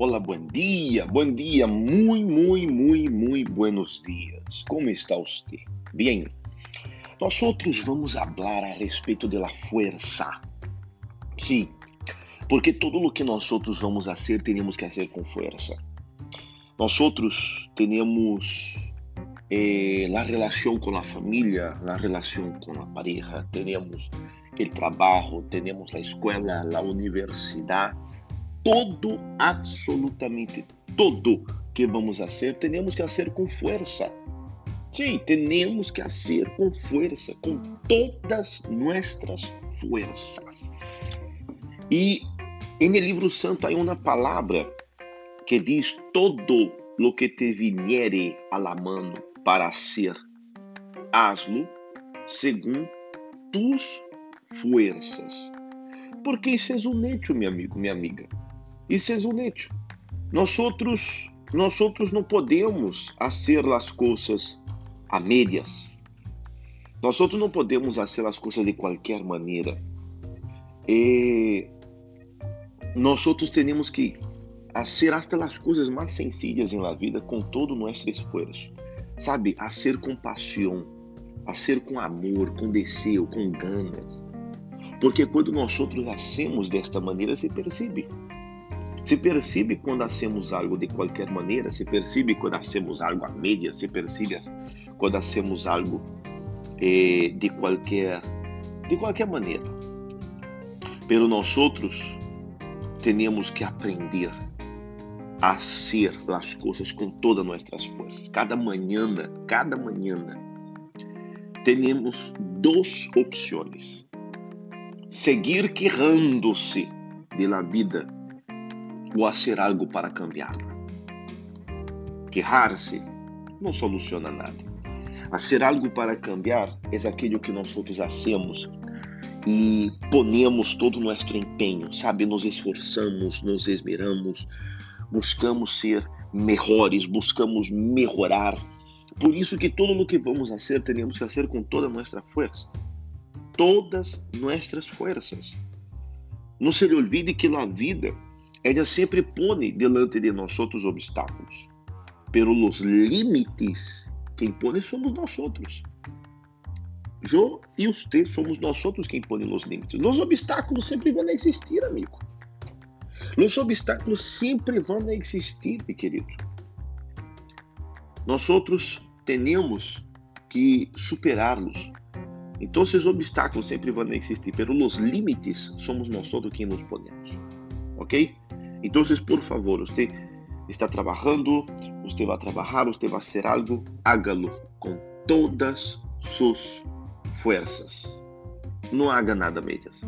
Olá, bom dia, bom dia, muito, muito, muito, muito buenos dias. Como está você? Bem, nós outros vamos falar a respeito da força. Sim, porque todo o que nós outros vamos fazer, temos que fazer com força. Nós outros temos eh, a relação com a família, a relação com a pareja, temos o trabalho, temos a escola, a universidade todo, absolutamente todo que vamos fazer, temos que fazer com força. Sim, temos que fazer com força, com todas nossas forças. E em livro santo há uma palavra que diz todo lo que te viniere a la mano para ser, hazlo segundo tus fuerzas. Porque isso é um hecho, meu amigo, minha amiga. Isso é hecho. Nós outros, nós outros não podemos fazer as coisas a médias. Nós outros não podemos fazer as coisas de qualquer maneira. E nós outros temos que fazer até as coisas mais sencillas em la vida com todo o nosso esforço. Sabe, a ser com paixão, a ser com amor, com desejo, com ganas. Porque quando nós outros hacemos desta maneira, se percebe se percebe quando hacemos algo de qualquer maneira, se percebe quando hacemos algo a média, se percebe quando hacemos algo eh, de qualquer de qualquer maneira. Pero nós outros temos que aprender a ser as coisas com todas nossas forças. Cada manhã, cada manhã, temos duas opções: seguir querrando-se de la vida ou fazer algo para cambiá-la. Quejar-se não soluciona nada. Fazer algo para cambiar é aquilo que nós outros hacemos e ponemos todo o nosso empenho, sabe? Nos esforçamos, nos esmeramos, buscamos ser melhores, buscamos melhorar. Por isso que todo o que vamos fazer, temos que fazer com toda a nossa força. Todas nossas forças. Não se lhe olvide que a vida ella sempre pone delante de nós outros obstáculos, pero los límites quem pone somos nós outros. Eu e você somos nós outros quem põe os limites. Os obstáculos sempre vão existir, amigo. Os obstáculos sempre vão existir, meu querido. Nós outros temos que superá-los. Então, os obstáculos sempre vão existir, pero os limites somos nós outros quem nos ponemos. ¿Ok? Entonces, por favor, usted está trabajando, usted va a trabajar, usted va a hacer algo, hágalo con todas sus fuerzas. No haga nada medias.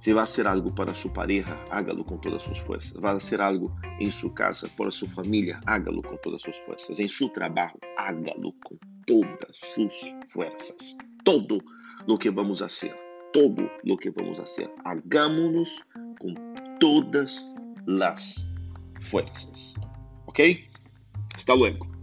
Se vai fazer algo para sua pareja, hágalo com todas as suas forças. Vai fazer algo em sua casa, para sua família, hágalo com todas as suas forças. Em seu trabalho, hágalo com todas as suas forças. Todo o que vamos fazer, todo o que vamos fazer, hagámonos com todas las fuerzas. ¿Ok? Hasta luego.